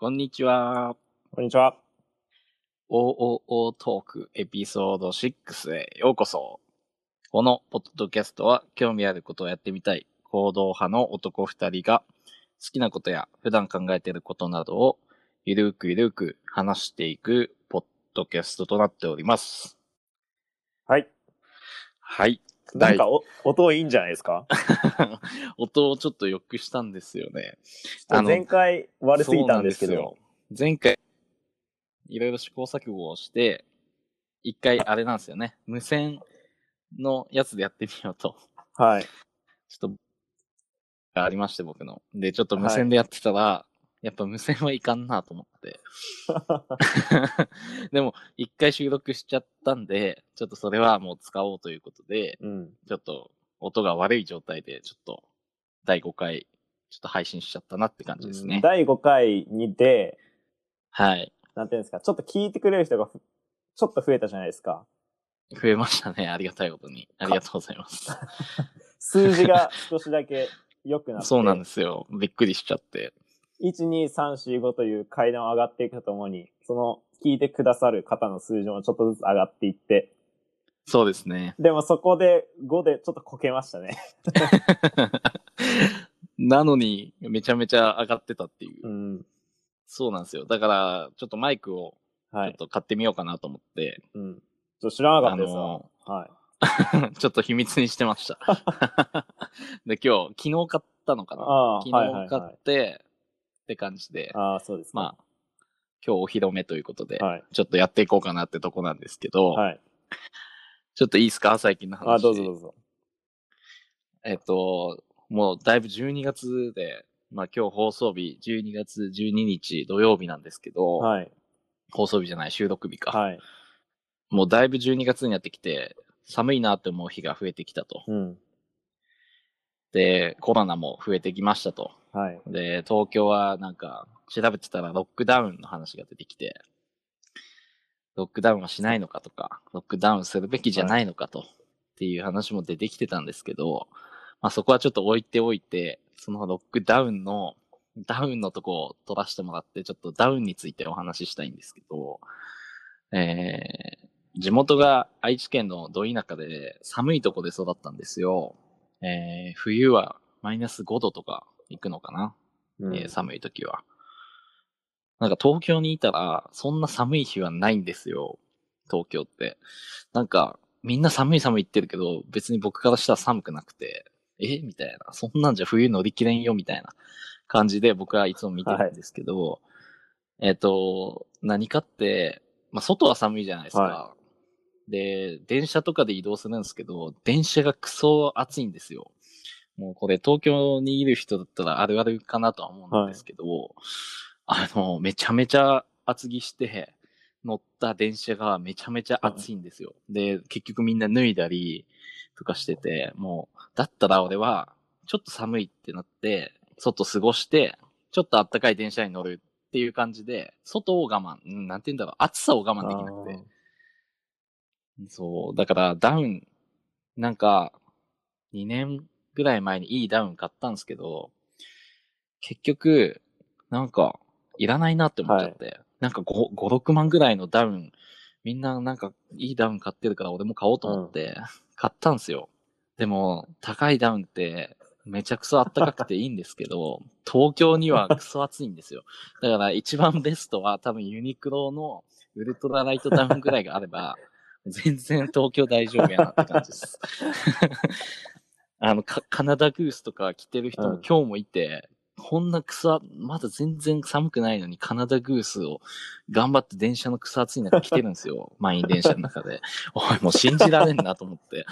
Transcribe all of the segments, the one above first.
こんにちは。こんにちは。OOO トークエピソード6へようこそ。このポッドキャストは興味あることをやってみたい行動派の男二人が好きなことや普段考えていることなどをゆるくゆるく話していくポッドキャストとなっております。はい。はい。なんかお音いいんじゃないですか？音をちょっと良くしたんですよね。前回悪すぎたんですけど。前回、いろいろ試行錯誤をして、一回あれなんですよね。無線のやつでやってみようと。はい。ちょっと、ありまして、僕の。で、ちょっと無線でやってたら、やっぱ無線はいかんなと思って。でも、一回収録しちゃったんで、ちょっとそれはもう使おうということで、うん。ちょっと音が悪い状態で、ちょっと第5回、ちょっと配信しちゃったなって感じですね。第5回にで、はい。なんていうんですか、ちょっと聞いてくれる人がふちょっと増えたじゃないですか。増えましたね。ありがたいことに。ありがとうございます。数字が少しだけ良くなって。そうなんですよ。びっくりしちゃって。1、2、3、4、5という階段を上がっていくとともに、その聞いてくださる方の数字もちょっとずつ上がっていって、そうですね。でもそこで5でちょっとこけましたね。なのに、めちゃめちゃ上がってたっていう。うん。そうなんですよ。だから、ちょっとマイクをちょはい。っと買ってみようかなと思って、うん。ちょっと知らなかあったですわ。のはい。ちょっと秘密にしてました。で、今日、昨日買ったのかなああ、昨はいはい日買はい。って、感じで、ああ、そうですか。まあ、今日お披露目ということで、はい。ちょっとやっていこうかなってとこなんですけど、はい。ちょっといいですか？最近の話。あ、どうぞどうぞ。えっと、もうだいぶ12月で、まあ今日放送日12月12日土曜日なんですけど、はい。放送日じゃない収録日か。はい。もうだいぶ12月になってきて、寒いなって思う日が増えてきたと。うん。で、コロナも増えてきましたと。はい。で、東京はなんか調べてたらロックダウンの話が出てきて、ロックダウンはしないのかとか、ロックダウンするべきじゃないのかと、っていう話も出てきてたんですけど、まあそこはちょっと置いておいて、そのロックダウンの、ダウンのとこを取らせてもらって、ちょっとダウンについてお話ししたいんですけど、えー、地元が愛知県のど田舎で寒いとこで育ったんですよ。えー、冬はマイナス5度とか行くのかな？うんえー寒い時は。なんか東京にいたら、そんな寒い日はないんですよ。東京って。なんか、みんな寒い寒い言ってるけど、別に僕からしたら寒くなくて、え？みたいな。そんなんじゃ冬乗り切れんよ、みたいな感じで僕はいつも見てるんですけど、えっ、と、何かって、まあ、外は寒いじゃないですか。はで、電車とかで移動するんですけど、電車がクソ暑いんですよ。もうこれ東京にいる人だったらあるあるかなとは思うんですけど、あの、めちゃめちゃ厚着して乗った電車がめちゃめちゃ暑いんですよ。で、結局みんな脱いだりとかしてて、もう、だったら俺はちょっと寒いってなって、外過ごして、ちょっと暖かい電車に乗るっていう感じで、外を我慢、うんなんて言うんだろう、暑さを我慢できなくて。そう、だからダウン、なんか、2年ぐらい前にいいダウン買ったんですけど、結局、なんか、いらないなって思っちゃって、なんか5、5、6万ぐらいのダウン、みんななんかいいダウン買ってるから俺も買おうと思って、買ったんですよ。でも、高いダウンって、めちゃくそ暖かくていいんですけど、東京にはクソ暑いんですよ。だから一番ベストは多分ユニクロのウルトラライトダウンぐらいがあれば、全然東京大丈夫やなって感じです。あの、カカナダグースとか着てる人もうん今日もいて、こんな草、まだ全然寒くないのにカナダグースを頑張って電車の草暑い中着てるんですよ。満員電車の中で。おい、もう信じられんなと思って。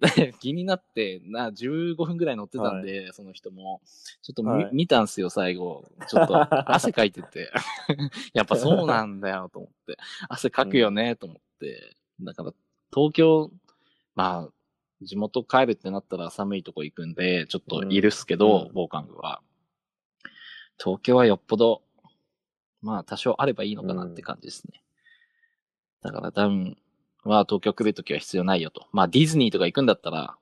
で気になって、な、15分ぐらい乗ってたんで、その人も。ちょっとみ、はい見たんすよ、最後。ちょっと 汗かいてて。やっぱそうなんだよ、と思って。汗かくよね、と思って。だから、東京、まあ、地元帰るってなったら寒いとこ行くんで、ちょっといるっすけど、うん防寒具は。東京はよっぽど、まあ多少あればいいのかなって感じですね。だからダウンは東京来るときは必要ないよと。まあディズニーとか行くんだったら、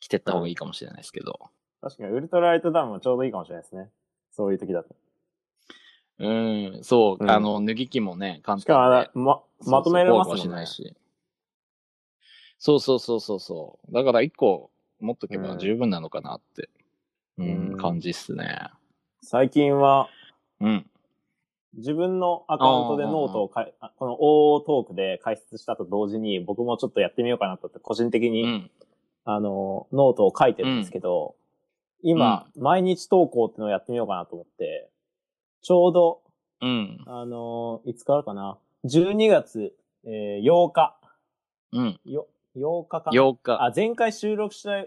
着てった方がいいかもしれないですけど。確かに、ウルトラライトダウンもちょうどいいかもしれないですね。そういう時だと。うん、そう、うんあの、脱ぎ着もね、簡しかも。ま、まとめれますもんねしない。し。そうそうそうそうそう。だから一個持っとけば十分なのかなって、うん、うん感じっすね。最近は、うん。自分のアカウントでノートをかこの OO トークで解説したと同時に、僕もちょっとやってみようかなとって、個人的に、うん。あの、ノートを書いてるんですけど、今、毎日投稿ってのをやってみようかなと思って、ちょうど、うん。あの、いつからかな、12月、えー8日、うん。よ、8日かな8日。あ、前回収録した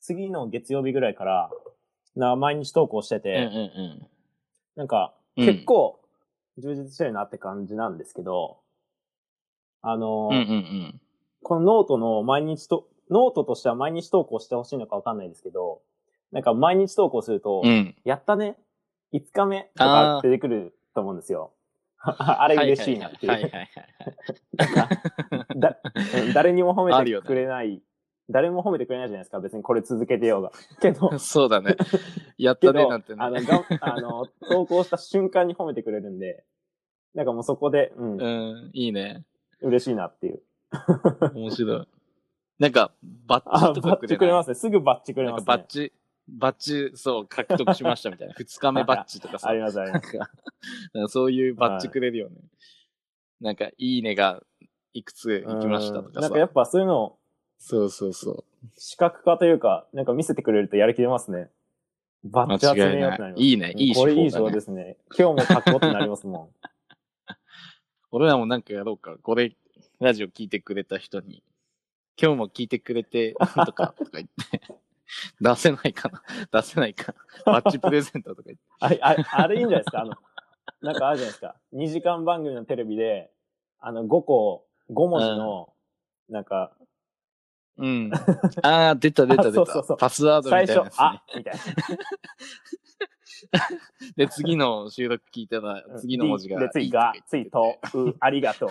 次の月曜日ぐらいから、な、毎日投稿してうんて、うんなんか、うん結構、充実してるなって感じなんですけど、あの、うん。うんうんうん。このノートの毎日と、ノートとしては毎日投稿してほしいのかわかんないですけど、なんか毎日投稿すると、うん。やったね ?5 日目とか出てくると思うんですよ。あれ嬉しいなっていう。誰にも褒めてくれない、誰も褒めてくれないじゃないですか。別にこれ続けてようが。けど、そうだね。やったねなんてねあ。の、があの、投稿した瞬間に褒めてくれるんで、なんかもうそこで、うん、うん、いいね。嬉しいなっていう。面白い。なんか、バッあ、ジとかバッくれない？チくれますね。すぐバッチくれますね。かバッジ、バッジ、そう、獲得しましたみたいな。二日目バッジとかさ。ありますあります。なんか、そういうバッジくれるよね。なんか、いいねがいくつ行きましたとかさうんなんか。やっぱそういうのをそうそうそう。視覚化というか、なんか見せてくれるとやる気出ますね。バッチ集めようってなります。いいね、いい手これいい法だね情ですね。今日も書こうってなりますも 俺らもなんかやろうか。これ、ラジオ聞いてくれた人に、今日も聞いてくれて、とか、とか言って、出せないかな出せないか。バッジプレゼントとか言って。ん。あれ、あれ、あれいいんじゃないですか？あの、なんかあるじゃないですか。2時間番組のテレビで、あの、5個、5文字の、なんか、うん。ああ、出た出た出た。あそうそうそうパスワードみた最初いなやつ、ね。あみたいな。で、次の収録聞いたら、次の文字が。で、次が、次と、う、ありがとう。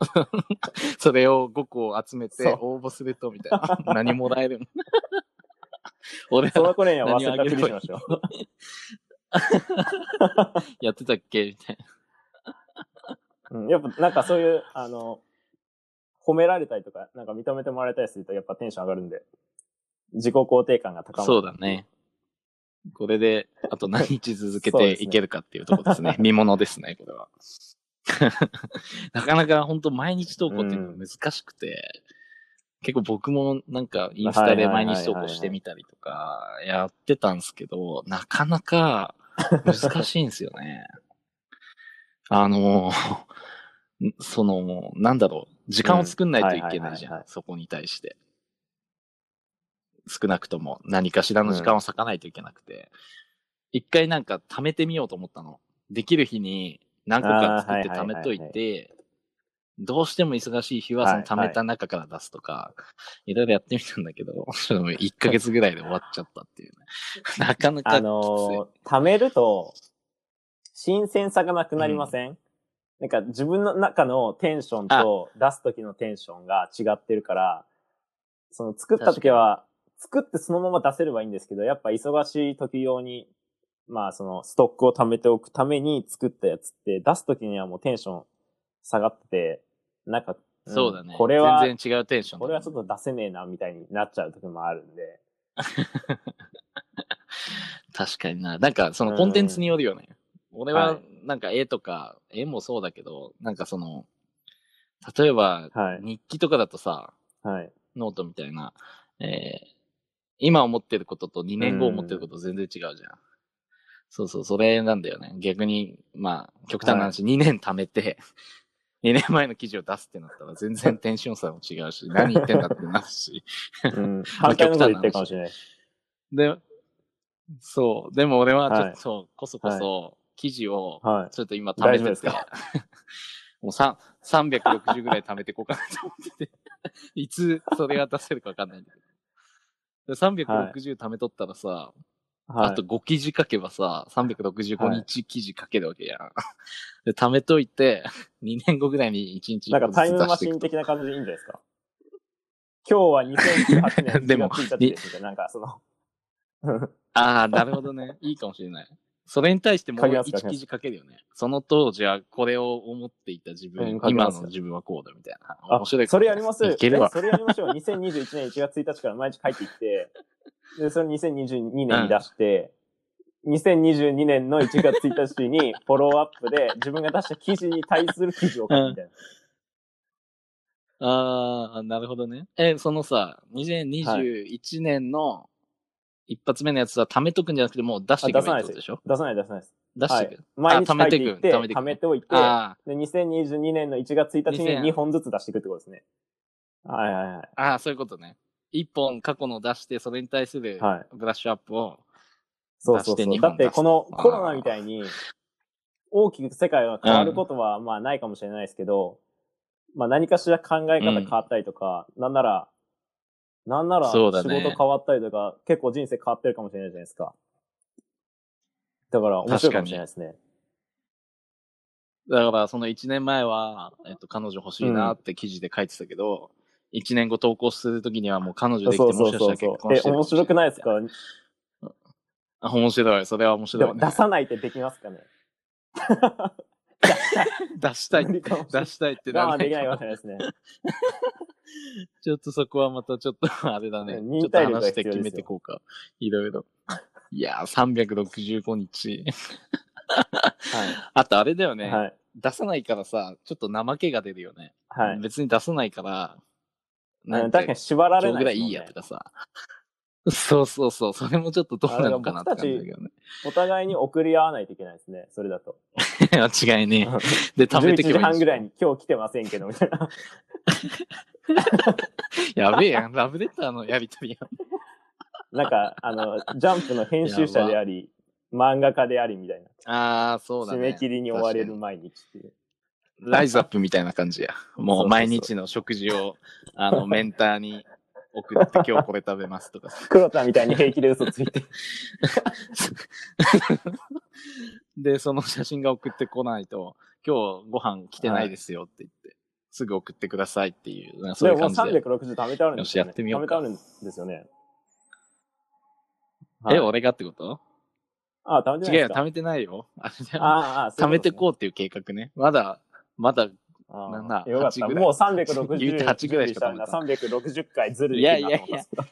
それを5個集めて応募すると、みたいな。何もらえるの 俺らその頃には忘れたふりしましょう。やってたっけ？みたいな。うん、やっぱなんかそういう、あの、褒められたりとか、なんか認めてもらえたりするとやっぱテンション上がるんで、自己肯定感が高まる。そうだね。これで、あと何日続けていけるかっていうところですね。見物ですね、これは。なかなか本当毎日投稿っていうのが難しくて、結構僕もなんかインスタで毎日投稿してみたりとかやってたんですけど、なかなか難しいんですよね。あの、その、なんだろう、時間を作んないといけないじゃん。そこに対して。少なくとも何かしらの時間を割かないといけなくて。一回なんか貯めてみようと思ったの。できる日に何個か作って貯めといて、どうしても忙しい日はその貯めた中から出すとか、いろいろやってみたんだけど、ちょっと1ヶ月ぐらいで終わっちゃったっていうね。なかなか。あのー貯めると、新鮮さがなくなりません、なんか自分の中のテンションと出す時のテンションが違ってるから、その作った時は、作ってそのまま出せればいいんですけど、やっぱ忙しい時用に、まあそのストックを貯めておくために作ったやつって出す時にはもうテンション下がってて、なんか、んそうだね。これは、全然違うテンションだね、これはちょっと出せねえなみたいになっちゃう時もあるんで。確かにな。なんかそのコンテンツによるよね。俺ははいなんか絵とか、絵もそうだけど、なんかその、例えばはい。日記とかだとさ、はい。ノートみたいな、えー今思ってることと2年後思ってること全然違うじゃん。そうそう、それなんだよね。逆に、まあ、極端な話、2年貯めて、2年前の記事を出すってなったら全然テンション差も違うし、何言ってんだってなるし。うん。反対のこと言ってるかもしれない。で、そう。でも俺はちょはいっと、こそこそ、記事を、はい。ちょっと今貯めてて大丈夫ですか？もうさ360ぐらい貯めていこうかなと思ってて、いつそれが出せるかわかんないんだけど。で360貯めとったらさ、はい。あと5記事書けばさ、365日記事書けるわけやん。で、貯めといて、2年後ぐらいに1日なんかタイムマシン的な感じでいいんじゃないですか？今日は2018年でも1月1日ですみたいな、なんかその、ああ、なるほどね。いいかもしれない。それに対してもう一記事書けるよね。その当時はこれを思っていた自分、うん今の自分はこうだみたいな。あ面白い。それやりますいけるそれやりましょう。2021年1月1日から毎日書いていって、で、それ2022年に出して、2022年の1月1日にフォローアップで自分が出した記事に対する記事を書くみたいな。ああ、なるほどね。え、そのさ、2021年の一発目のやつは貯めとくんじゃなくてもう出していけばいいってでしょ？出さない出さないです。はい出していく。。毎日書いていって、貯めていく貯めておいて、あで、2022年の1月1日に2000 2本ずつ出していくってことですね。はいはいはい。あ、ああ、そういうことね。一本過去の出して、それに対するはいブラッシュアップを、そうそうそう。出して二本だってこの出すコロナみたいに大きく世界が変わることはまあないかもしれないですけど、まあ何かしら考え方変わったりとか、なんなら、なんなら仕事ね変わったりとか、結構人生変わってるかもしれないじゃないですか。だから面白いかもしれないですね。だからその1年前は、えっと、彼女欲しいなって記事で書いてたけど、1年後投稿するときにはもう彼女できてもしかしたら結。婚しえ、てる面白くないですか？あ面白い。それは面で白い、ね。も出さないってできますかね？出したい。出したいってな我慢できないかかもしれないですね。ちょっとそこはまたちょっとあれだね。忍ちょっと話して決めていこうか。いろいろ。いやー、365日。は あとあれだよい。ね、はい。出さないからさ、ちょっと怠けが出るよね。はい。別に出さないから、うん確かに縛られないねぐらいいいやとかさ。そうそうそう。それもちょっとどうなのかなって感じだけどね。お互いに送り合わないといけないですね。それだと。間違いねえ。で、食べ11てけばいい時半ぐらいに。に今日来てませんけど、みたいな。やべえやん。ラブレターのやりとりやん。なんか、あの、ジャンプの編集者であり、漫画家でありみたいな。ああ、そうだね。締め切りに追われる毎日っていう。ライズアップみたいな感じや。もう毎日の食事を、あの、メンターに送って今日これ食べますとか。黒田みたいに平気で嘘ついて。で、その写真が送ってこないと、今日ご飯来てないですよって言って、すぐ送ってくださいっていう、なんかそういう感じで。360貯めてあるんですよ、ね。よしやってみようか貯めてあるんですよね。はいえ、俺がってこと？あ、貯めてない違うよ、貯めてないよ。あれだよああ、貯めてこううっていう計画ね。まだ、ままだ、よかった。8ぐらいもう360言うて8ぐらいしか貯めてない360回ずるできるなと思ったんですけど。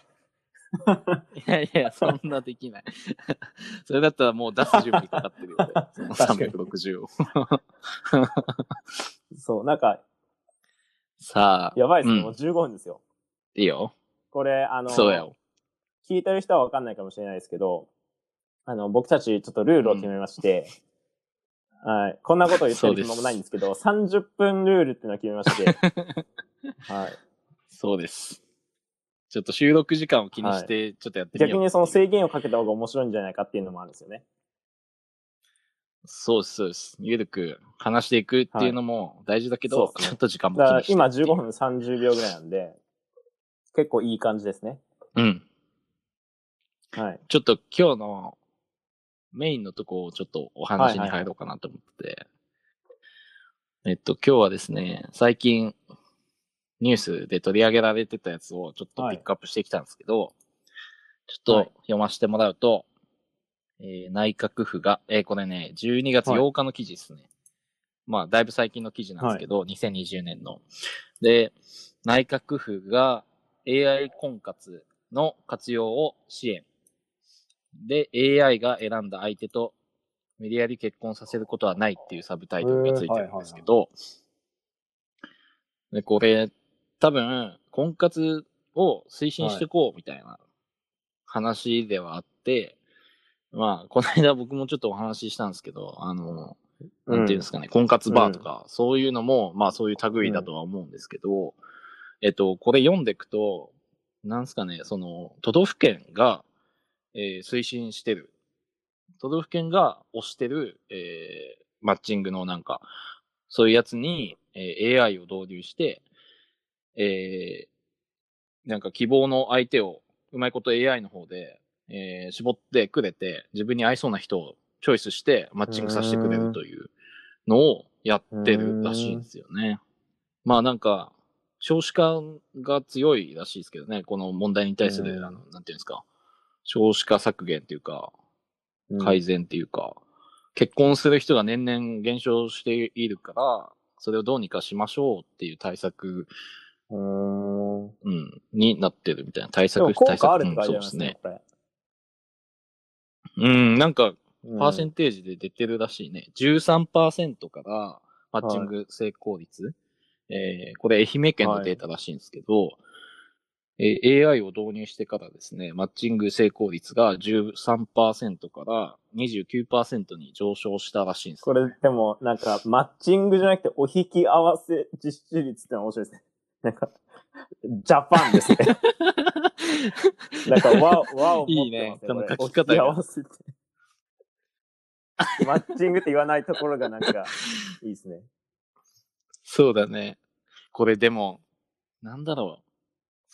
いやいや、そんなできない。それだったらもう出す準備かかってるよ、俺その確かに360を。そう、なんか、さあ、やばいですね。うんもう15分ですよ。いいよ。これ、あの、そうよ。聞いてる人はわかんないかもしれないですけど、あの、僕たちちょっとルールを決めまして、はい。こんなことを言ってる暇もないんですけど、30分ルールっていうのを決めまして、はい。そうです。ちょっと収録時間を気にして、ちょっとやってみよう。逆にその制限をかけた方が面白いんじゃないかっていうのもあるんですよね。そうです、そうです。ゆるく話していくっていうのも大事だけど、そうですねちょっと時間も気にしてっていう15分30秒ぐらいなんで、結構いい感じですね。うん。はい。ちょっと今日のメインのとこをちょっとお話に入ろうかなと思って。えっと、今日はですね、最近ニュースで取り上げられてたやつをちょっとピックアップしてきたんですけど、ちょはいっと読ませてもらうと、えー内閣府が、えーこれね、12月8日の記事ですね。まあ、だいぶ最近の記事なんですけど、2020年の。で、内閣府が AI 婚活の活用を支援。で、AI が選んだ相手と無理やり結婚させることはないっていうサブタイトルがついてるんですけど、で、これ、多分、婚活を推進していこうみたいな話ではあって、まあ、この間僕もちょっとお話ししたんですけど、あの、なんていうんですかね、婚活バーとか、そういうのも、まあそういう類だとは思うんですけど、えっと、これ読んでいくと、なんですかね、その、都道府県が、えー推進してる。都道府県が推してる、えーマッチングのなんか、そういうやつに、えー AI を導入して、えーなんか希望の相手を、うまいこと AI の方で、えー絞ってくれて、自分に合いそうな人をチョイスしてマッチングさせてくれるというのをやってるらしいんですよね。まあなんか、少子化が強いらしいですけどね、この問題に対する、うん。あの、なんていうんですか、少子化削減っていうか、うん改善っていうか、結婚する人が年々減少しているから、それをどうにかしましょうっていう対策、うーん。うん、になってるみたいな。対で策、対策果あるって書いてありうんますね。うん、なんか、うんパーセンテージで出てるらしいね。13%からマッチング成功率。えーこれ愛媛県のデータらしいんですけど、えー AI を導入してからですね、マッチング成功率が13%から29%に上昇したらしいんですこれ、でも、なんか、マッチングじゃなくて、お引き合わせ実施率ってのは面白いですね。なんか、ジャパンですね。なんか、和、和を持ってますいいねこの書き方が。マッチングって言わないところがなんか、いいですね。そうだね。これでも、なんだろう。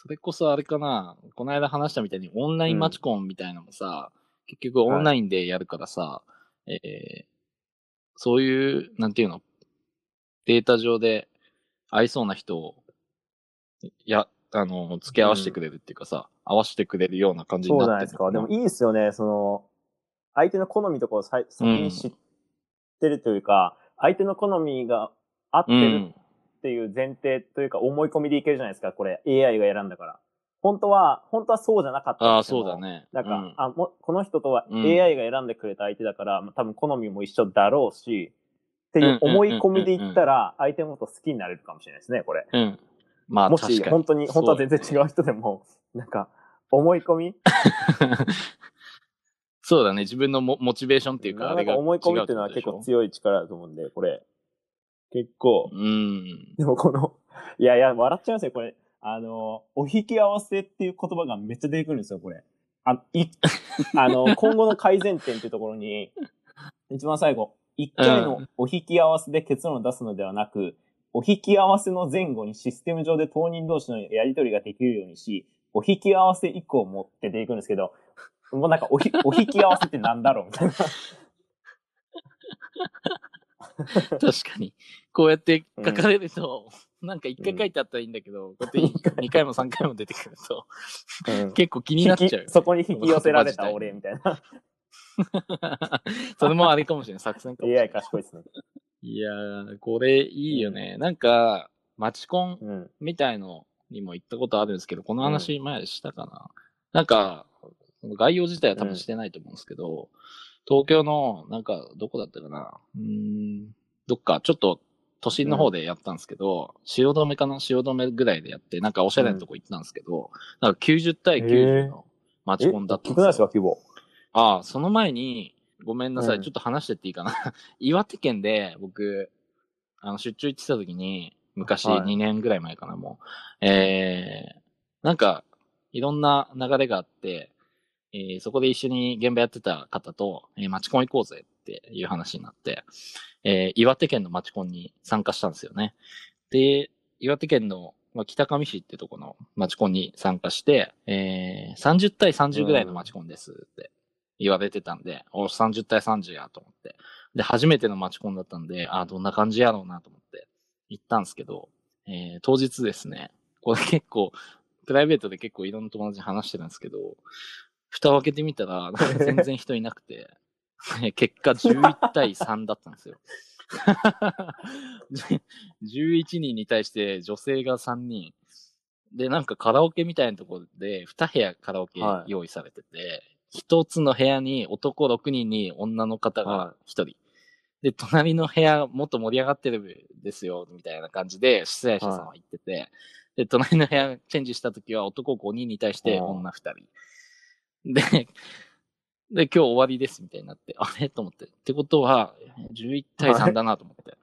それこそあれかな。この間話したみたいにオンラインマチコンみたいなのもさ、結局オンラインでやるからさ、えーそういう、なんていうの、データ上で合いそうな人を、や、あの、付け合わせてくれるっていうかさ、合わせてくれるような感じにそうじゃないですか。でもいいですよね。その、相手の好みとかを先に知ってるというか、相手の好みが合ってるうん。っていう前提というか思い込みでいけるじゃないですか、これ。AI が選んだから。本当は、本当はそうじゃなかったああ、そうだ。ね。なんか、うんあもこの人とはうん AI が選んでくれた相手だから、まあ多分好みも一緒だろうし、っていう思い込みで言ったら、相手のこと好きになれるかもしれないですね、これ。うん。まあ、も確かに。し本当に、本当は全然違う人でも、なんか、思い込み？そうだね。自分のモモチベーションっていうか、あれがか思い込みっていうのは結構強い力だと思うんで、これ。結構、うん。でもこの、いやいや、笑っちゃいますよ、これ。あの、お引き合わせっていう言葉がめっちゃ出てくるんですよ、これ。あ、い、あの、今後の改善点っていうところに、一番最後、一回のお引き合わせで結論を出すのではなく、お引き合わせの前後にシステム上で当人同士のやり取りができるようにし、お引き合わせ以降もって出てくるんですけど、もうなんかおひ、お引き合わせってなんだろうみたいな。確かに。こうやって書かれると、なんか一回書いてあったらいいんだけど、こうやって二回も三回も出てくると、うん結構気になっちゃう。そこに引き寄せられた俺みたいな。それもあれかもしれない。作戦かもしれな AI い。賢いですね。いやー、これいいよね。なんか、マチコンうん。みたいのにも行ったことあるんですけど、この話前したかな。なんか、その概要自体は多分してないと思うんですけど、東京の、なんか、どこだったかな。うーん、どっか、ちょっと、都心の方でやったんですけど、汐留かな？汐留ぐらいでやって、なんかおしゃれなとこ行ったんですけど、なんか90対90のマチコンだったん聞くないですか、よ。規模。ああ、その前に、ごめんなさい、うんちょっと話してっていいかな？岩手県で僕、あの、出張行ってた時に、昔、はい2年ぐらい前かな、もう。えー、なんか、いろんな流れがあって、えーそこで一緒に現場やってた方と、えー、マチコン行こうぜっていう話になって、えー岩手県のマチコンに参加したんですよね。で、岩手県の、まあ、北上市ってとこのマチコンに参加して、えー30対30ぐらいのマチコンですって言われてたんで、お、30対30やと思って。で、初めてのマチコンだったんで、あ、どんな感じやろうなと思って行ったんですけど、えー当日ですね、これ結構、プライベートで結構いろんな友達に話してるんですけど、蓋を開けてみたら、全然人いなくて、結果11対3だったんですよ。11人に対して女性が3人。で、なんかカラオケみたいなところで2部屋カラオケはい用意されてて、一つの部屋に男6人に女の方がは1人。で、隣の部屋もっと盛り上がってるんですよ、みたいな感じで出演者さんは言ってて、で、隣の部屋チェンジした時は男5人に対して女2人。で、で、今日終わりですみたいになって、あれ？と思って。ってことは、11対3だなと思って。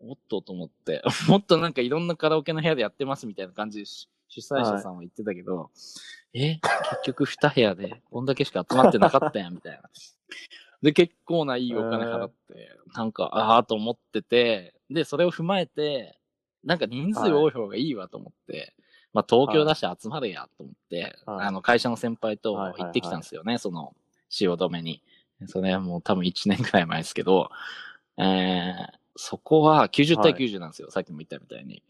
おっとと思って、もっとなんかいろんなカラオケの部屋でやってますみたいな感じでし主催者さんは言ってたけど、え、結局2部屋でこんだけしか集まってなかったやんみたいな。で、結構ないいお金払って、なんか、ああと思ってて、で、それを踏まえて、なんか人数多い方がいいわと思って、まあ東京だし集まれやと思って、はいあの会社の先輩とはいはいはい行ってきたんですよね、その汐留に。それはもう多分1年くらい前ですけど、えー、そこは90対90なんですよ、さっきも言ったみたいに。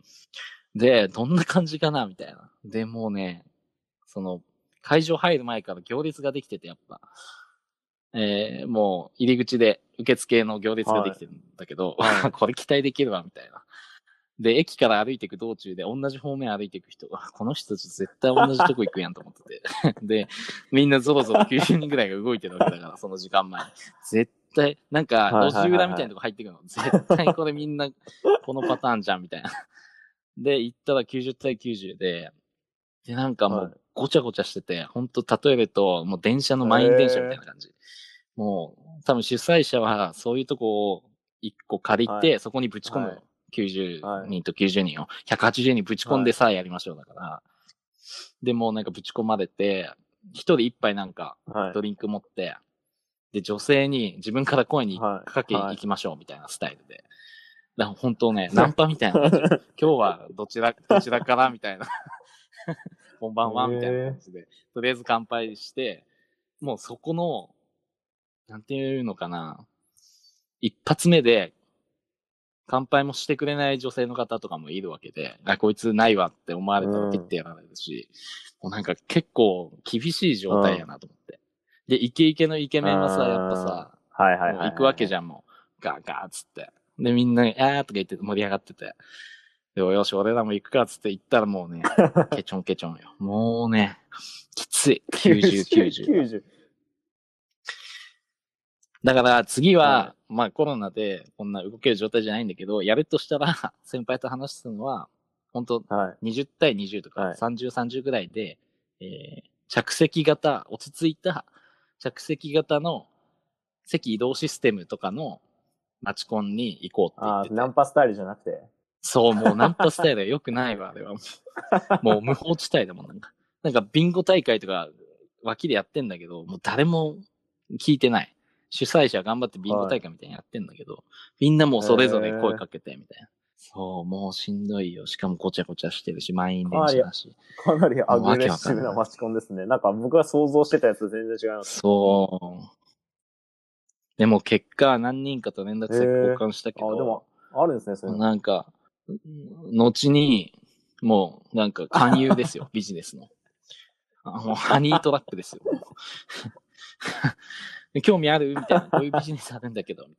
で、どんな感じかなみたいな。で、もうね、その、会場入る前から行列ができてて、やっぱ。えーもう入り口で受付の行列ができてるんだけど、はいはい これ期待できるわ、みたいな。で、駅から歩いていく道中で同じ方面歩いていく人が、この人たち絶対同じとこ行くやんと思ってて。で、みんなぞろぞろ90人ぐらいが動いてるわけだから、その時間前に。絶対、なんか、路地裏みたいなとこ入ってくるの。絶対これみんな、このパターンじゃん、みたいな。で、行ったら90対90で、で、なんかもはいうごちゃごちゃしてて、ほんと例えると、もう電車の満員電車みたいな感じ。もう、多分主催者はそういうとこを一個借りて、はそこにぶち込むの。はい90人と90人を。180人ぶち込んでさあやりましょうだから。で、もうなんかぶち込まれて、一人一杯なんかはいド。リンク持って、で、女性に自分から声にはいかけはい行きましょうみたいなスタイルで。だから本当ね、ナンパみたいな。今日はどちら、どちらからみたいな。こんばんはみたいな感じで。とりあえず乾杯して、もうそこの、なんていうのかな。一発目で、乾杯もしてくれない女性の方とかもいるわけで、あ、こいつないわって思われたらピッてやられるし、もうなんか結構厳しい状態やなと思って。で、イケイケのイケメンはさ、やっぱさ、はいはいはい行くわけじゃゃん、もう。ガーガーっつって。で、みんな、あーとか言って盛り上がってて。で、よし、俺らも行くかっつって行ったらもうね、ケチョンケチョンよ。もうね、きつい。90、90。90。だから次は、はまあコロナでこんな動ける状態じゃないんだけど、やるとしたら、先輩と話すのは、本当はい。20対20とか、はい30、30ぐらいで、えー着席型、落ち着いた着席型の席移動システムとかのマチコンに行こうって言ああ。ナンパスタイルじゃなくて？そう、もうナンパスタイルは良くないわ、あれは。もう無法地帯だもん、なんか。なんかビンゴ大会とか脇でやってんだけど、もう誰も聞いてない。主催者は頑張ってビンゴ大会みたいにやってんだけど、みんなもうそれぞれ声かけてみたいな。そう、もうしんどいよ。しかもごちゃごちゃしてるし、満員電車だし。かなりアグレッシブなマチコンですね。なんか僕が想像してたやつと全然違います。そう。でも結果何人かと連絡先交換したけあ、ど、でも、あるんですね、そういうの。なんか、後に、もう、なんか勧誘ですよ、ビジネスの。あもうハニートラップですよ。興味ある？みたいな。こういうビジネスあるんだけど、み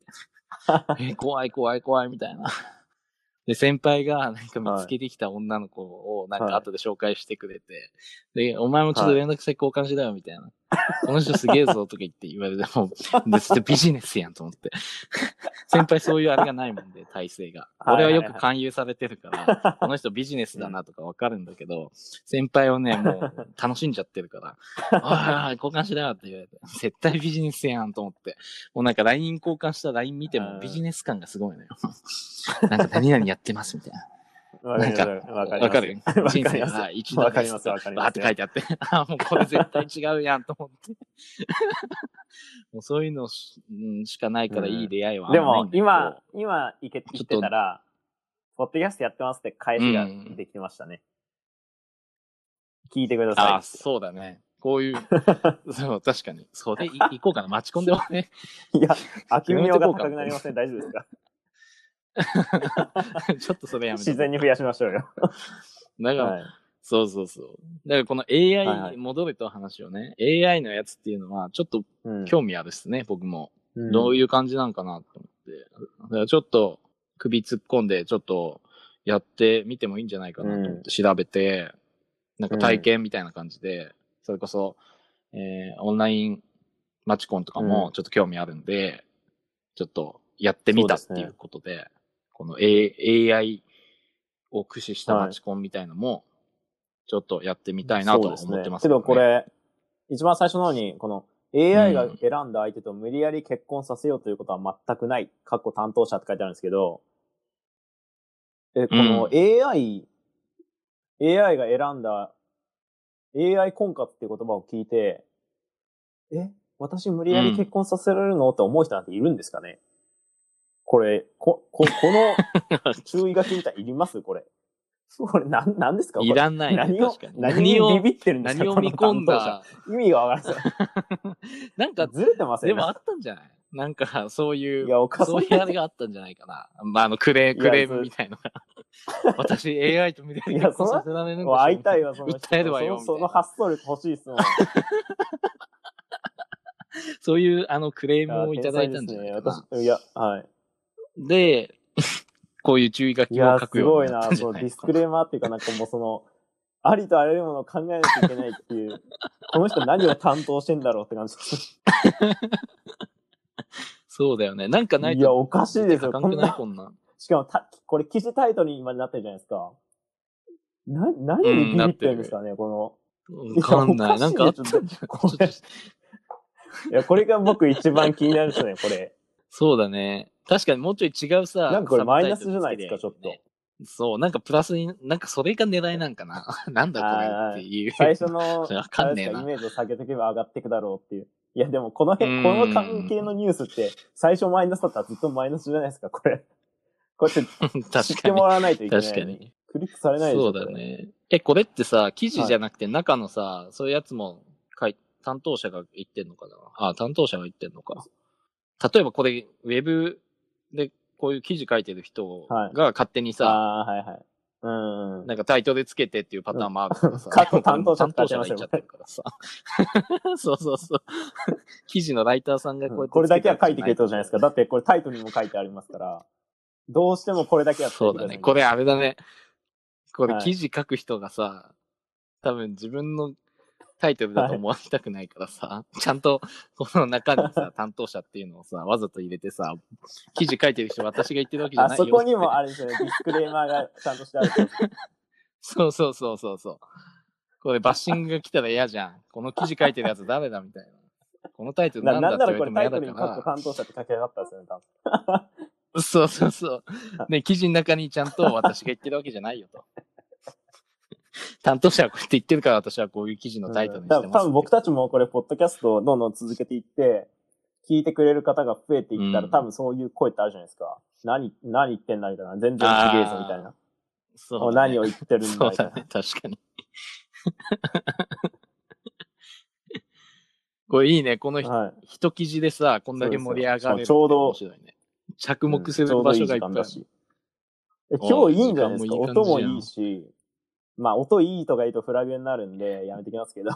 たいな。え、怖い怖い怖い、みたいな。で、先輩がなんか見つけてきた女の子をなんか後で紹介してくれて、で、お前もちょっと連絡先交換しろよ、みたいな。この人すげえぞ、とか言って言われても、でそれビジネスやんと思って。先輩そういうあれがないもんで、体制が。俺はよく勧誘されてるから、この人ビジネスだなとかわかるんだけど、先輩はね、もう楽しんじゃってるから、おいおい、交換しろよって言われて、絶対ビジネスやんと思って、もうなんか LINE 交換した LINE 見てもビジネス感がすごいのよ。なんか何々やってますみたいな。なんかわかるわかります。人生が一度わかります。わかります。バーって書いてあって、あ、もうこれ絶対違うやんと思って。もうそういうのし,、かないからいい出会いはでも今、今、いけ、言ってたら、ポッドキャストやってますって返しがうん。できましたね。聞いてください。あ、そうだね。こういう、そう、確かに。それい行こうかな。待ち込んでもね。いや、悪名が高くなりません。大丈夫ですか？ちょっとそれやめて。自然に増やしましょうよ。だから、はい。そうそうそう。だからこのはいは AI、い戻ると話をね、AI のやつっていうのは、ちょっとうん興味あるっすね、僕も。うんどういう感じなんかなと思って。だからちょっと首突っ込んで、ちょっとやってみてもいいんじゃないかなと思って調べて、なんか体験みたいな感じで、それこそ、えーオンラインマチコンとかうんもちょっと興味あるんで、ちょっとやってみたっていうことで、この、A、AI を駆使したマチコンみたいのも、ちょっとやってみたいなとは思ってますけどこね。れ、一番最初の方に、この AI が選んだ相手と無理やり結婚させようということは全くない、過去担当者って書いてあるんですけど、え、この AI、AI が選んだ AI 婚活っていう言葉を聞いて、え、私無理やり結婚させられるの、って思う人なんているんですかね？これ、こ、こ、この 注意書きみたいいります？これ。これ、なん、なんですか？いらないね、何を。何何ををビビってるんですか？何を見込んだ？意味がわからない。なんか、ずれてません？でもあったんじゃない？なんか、そういう、いやおかそういうあれがあったんじゃないかな。まあ、あの、クレいやクレームみたいのが。私、AI と無理やりいや結婚させられるんでしょもう会いたいわ、その人。訴えるわよそのその発想力欲しいっすもん。そういう、あの、クレームをいただいたんじゃないかな。私、いや、はい。で、こういう注意書きを書くすごいなようになったん。じそゃないかのディスクレーマーっていうか、なんかもうその、ありとあらゆるものを考えなきゃいけないっていう、この人何を担当してんだろうって感じです。そうだよね。なんかないいや、と、おかしいですよ。こんな、こんなん。しかもた、これ記事タイトルに今なってるじゃないですか。な、何にビビってるんですかね、この。わかんない。いやなんかあった？んじゃないこれ、いや、これが僕一番気になるんですね、これ。そうだね。確かにもうちょい違うさ。なんかこれマイナスじゃないですかつけりゃいいよねちそう、なんかプラスに、なんかそれが狙いなんかな。なんだこれっていう。最初の、わかんねえなイメージを下げとけば上がっていくだろうっていう。いや、でもこの辺、こうんの関係のニュースって、最初マイナスだったらずっとマイナスじゃないですか、これ。こうやって知っても。らわないといけない。確かに。クリックされない。そうだね。え、これってさ、記事じゃなくて中のさ、そういうやつも書い、担当者が言ってんのかな？あ、担当者が言ってんのか。例えばこれ、ウェブでこういう記事書いてる人はいが勝手にさ、ああー、はいはい。うんうん。なんかタイトルつけてっていうパターンもあるからさ。過去担当者担当者が言っちゃってるからさ。そうそうそう。記事のライターさんがこうやってこれだけは書いてくれたじゃないですか。だっってこれタイトルにも書いてありますから、どうしてもこれだけはそうだね。これあれだね。これはい記事書く人がさ、多分自分のタイトルだと思われたくないからさ、ちゃんとこの中にさ、担当者っていうのをさ、わざと入れてさ、記事書いてる人私が言ってるわけじゃあないよそこにもあれ。れですよね、ディスクレーマーがちゃんとしてある。そうそうそうそうそう。これバッシングが来たら嫌じゃん。この記事書いてるやつ誰だみたいな。このタイトルななんだって言われてもこれタイトルに嫌だか各担当者って書き上がったんですよね、多分。ら。そうそうそう。ね、記事の中にちゃんと私が言ってるわけじゃないよと。担当者はこうやって言ってるから私はこういう記事のタイトルにしてますって。多分僕たちもこれ、ポッドキャストをどんどん続けていって、聞いてくれる方が増えていったら、うん多分そういう声ってあるじゃないですか。何、何言ってんだみたいな。全然ちげえぞみたいな。そうね何を言ってるんだみたいな。そうだね、確かに。これいいね、このひはい。一記事でさ、こんだけ盛り上がれるってそうですよちょうど。着目する場所がいっぱいある。し。え今日いいんじゃないですか？いい音もいいし。まあ、音いいとか言うとフラグになるんで、やめてきますけど。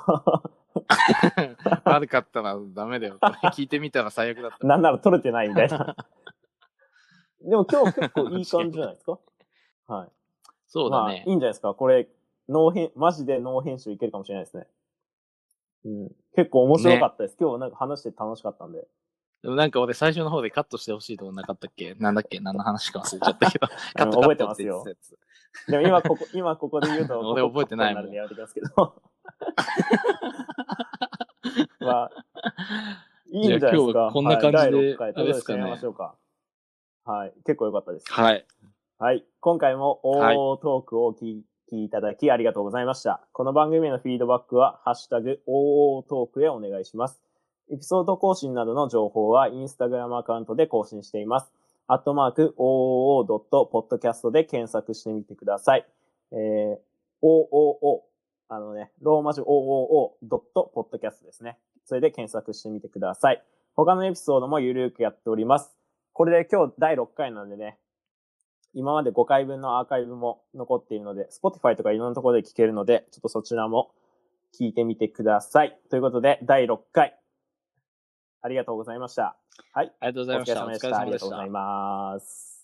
悪かったらダメだよ。聞いてみたら最悪だった。なんなら撮れてないみたいな。でも今日結構いい感じじゃないですか？はい。まあ、いそうだねい。んじゃないですか？これ、ノー編、マジでノー編集いけるかもしれないですね。うん。結構面白かったです。今日なんか話して楽しかったんで。でもなんか俺最初の方でカットしてほしいとこなかったっけ？なんだっけ？何の話か忘れちゃったけど。カットカ覚えててますよ。でも今ここ、今ここで言うと、俺覚えてないもんやめてきますけど。まあ、いいんじゃないですか。こんな感じではい、第6回、ましょうか。はい。結構良かったです。はい。はい。今回もはい OO トークをお聞きいただきありがとうございました。この番組へのフィードバックは、ハッシュタグ OO トークへお願いします。エピソード更新などの情報は、インスタグラムアカウントで更新しています。アットマーク OOO.podcast で検索してみてください。えー、OOO、あのね、ローマ字 OOO.podcast ですね。それで検索してみてください。他のエピソードもゆるくやっております。これで今日第6回なんでね、今まで5回分のアーカイブも残っているので、Spotify とかいろんなところで聞けるので、ちょっとそちらも聞いてみてください。ということで、第6回、ありがとうございました。はい。ありがとうございました。お疲れれ様でした。ありがとうござい。ます。